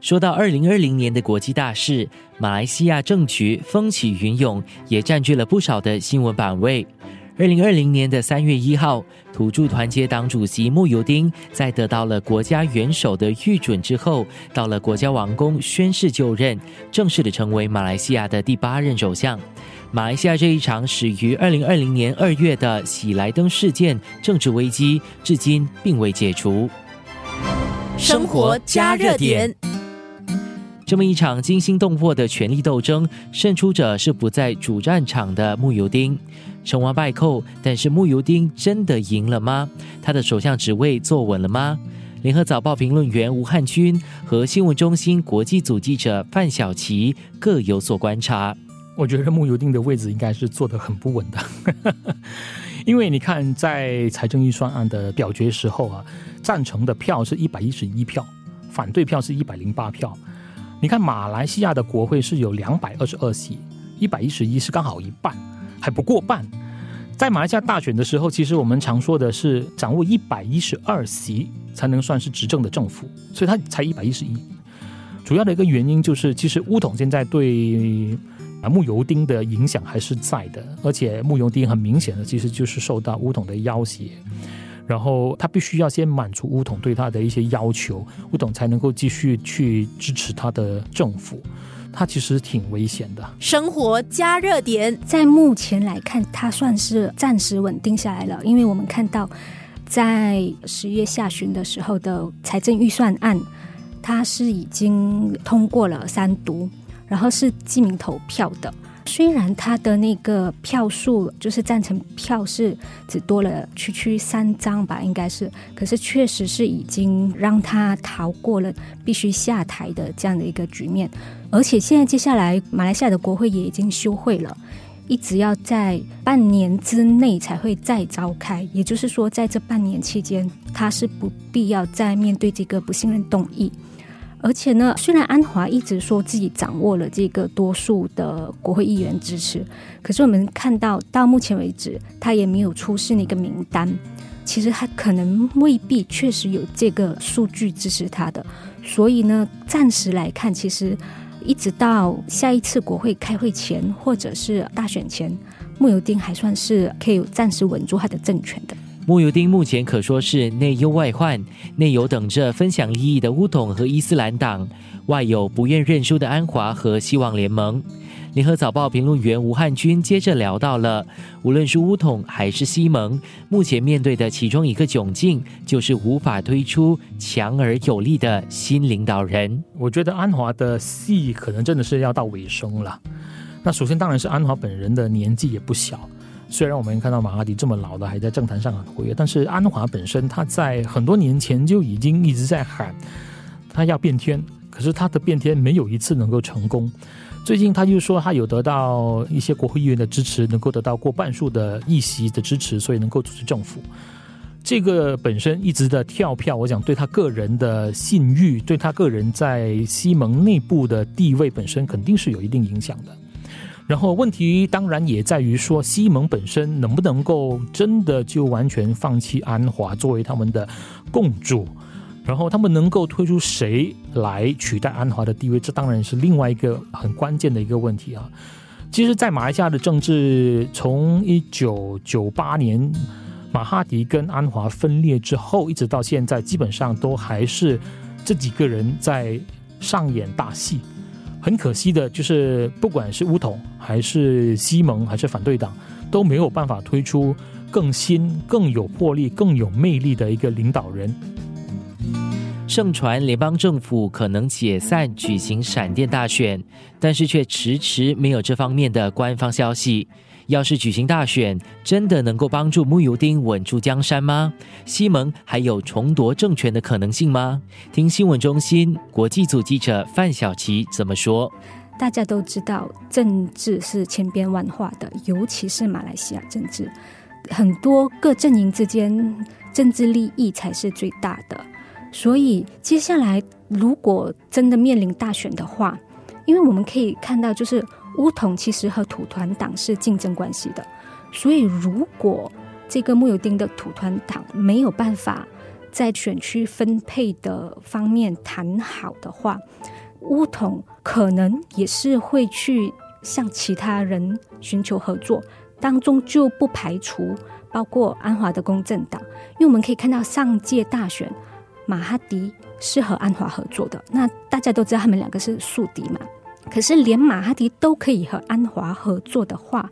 说到二零二零年的国际大事，马来西亚政局风起云涌，也占据了不少的新闻版位。二零二零年的三月一号，土著团结党主席慕尤丁在得到了国家元首的预准之后，到了国家王宫宣誓就任，正式的成为马来西亚的第八任首相。马来西亚这一场始于二零二零年二月的喜来登事件政治危机，至今并未解除。生活加热点。这么一场惊心动魄的权力斗争，胜出者是不在主战场的穆尤丁，成王败寇。但是穆尤丁真的赢了吗？他的首相职位坐稳了吗？联合早报评论员吴汉军和新闻中心国际组记者范小琪各有所观察。我觉得穆尤丁的位置应该是坐得很不稳的，因为你看，在财政预算案的表决时候啊，赞成的票是一百一十一票，反对票是一百零八票。你看，马来西亚的国会是有两百二十二席，一百一十一是刚好一半，还不过半。在马来西亚大选的时候，其实我们常说的是掌握一百一十二席才能算是执政的政府，所以它才一百一十一。主要的一个原因就是，其实乌统现在对啊木尤丁的影响还是在的，而且木尤丁很明显的其实就是受到乌统的要挟。然后他必须要先满足乌统对他的一些要求，乌统才能够继续去支持他的政府。他其实挺危险的。生活加热点，在目前来看，他算是暂时稳定下来了。因为我们看到，在十月下旬的时候的财政预算案，它是已经通过了三读，然后是记名投票的。虽然他的那个票数就是赞成票是只多了区区三张吧，应该是，可是确实是已经让他逃过了必须下台的这样的一个局面。而且现在接下来马来西亚的国会也已经休会了，一直要在半年之内才会再召开，也就是说在这半年期间，他是不必要再面对这个不信任动议。而且呢，虽然安华一直说自己掌握了这个多数的国会议员支持，可是我们看到到目前为止，他也没有出示那个名单。其实他可能未必确实有这个数据支持他的，所以呢，暂时来看，其实一直到下一次国会开会前，或者是大选前，穆尤丁还算是可以暂时稳住他的政权的。穆尤丁目前可说是内忧外患，内有等着分享利益的乌统和伊斯兰党，外有不愿认输的安华和希望联盟。联合早报评论员吴汉军接着聊到了，无论是乌统还是西蒙，目前面对的其中一个窘境，就是无法推出强而有力的新领导人。我觉得安华的戏可能真的是要到尾声了。那首先当然是安华本人的年纪也不小。虽然我们看到马哈迪这么老的还在政坛上很活跃，但是安华本身他在很多年前就已经一直在喊他要变天，可是他的变天没有一次能够成功。最近他就说他有得到一些国会议员的支持，能够得到过半数的议席的支持，所以能够组织政府。这个本身一直的跳票，我想对他个人的信誉，对他个人在西蒙内部的地位本身肯定是有一定影响的。然后问题当然也在于说，西蒙本身能不能够真的就完全放弃安华作为他们的共主，然后他们能够推出谁来取代安华的地位，这当然是另外一个很关键的一个问题啊。其实，在马来西亚的政治，从一九九八年马哈迪跟安华分裂之后，一直到现在，基本上都还是这几个人在上演大戏。很可惜的就是，不管是乌统还是西蒙还是反对党，都没有办法推出更新、更有魄力、更有魅力的一个领导人。盛传联邦政府可能解散、举行闪电大选，但是却迟迟没有这方面的官方消息。要是举行大选，真的能够帮助穆尤丁稳住江山吗？西蒙还有重夺政权的可能性吗？听新闻中心国际组记者范小琪怎么说？大家都知道，政治是千变万化的，尤其是马来西亚政治，很多各阵营之间政治利益才是最大的。所以接下来如果真的面临大选的话，因为我们可以看到，就是。乌统其实和土团党是竞争关系的，所以如果这个穆尤丁的土团党没有办法在选区分配的方面谈好的话，乌统可能也是会去向其他人寻求合作，当中就不排除包括安华的公正党，因为我们可以看到上届大选马哈迪是和安华合作的，那大家都知道他们两个是宿敌嘛。可是连马哈迪都可以和安华合作的话，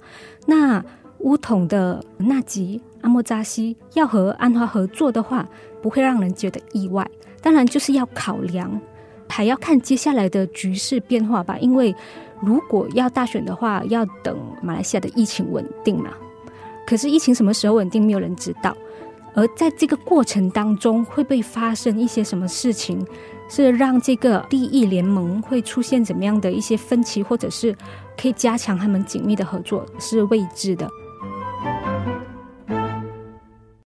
那乌统的纳吉阿莫扎西要和安华合作的话，不会让人觉得意外。当然，就是要考量，还要看接下来的局势变化吧。因为如果要大选的话，要等马来西亚的疫情稳定嘛。可是疫情什么时候稳定，没有人知道。而在这个过程当中，会不会发生一些什么事情？是让这个利益联盟会出现怎么样的一些分歧，或者是可以加强他们紧密的合作，是未知的。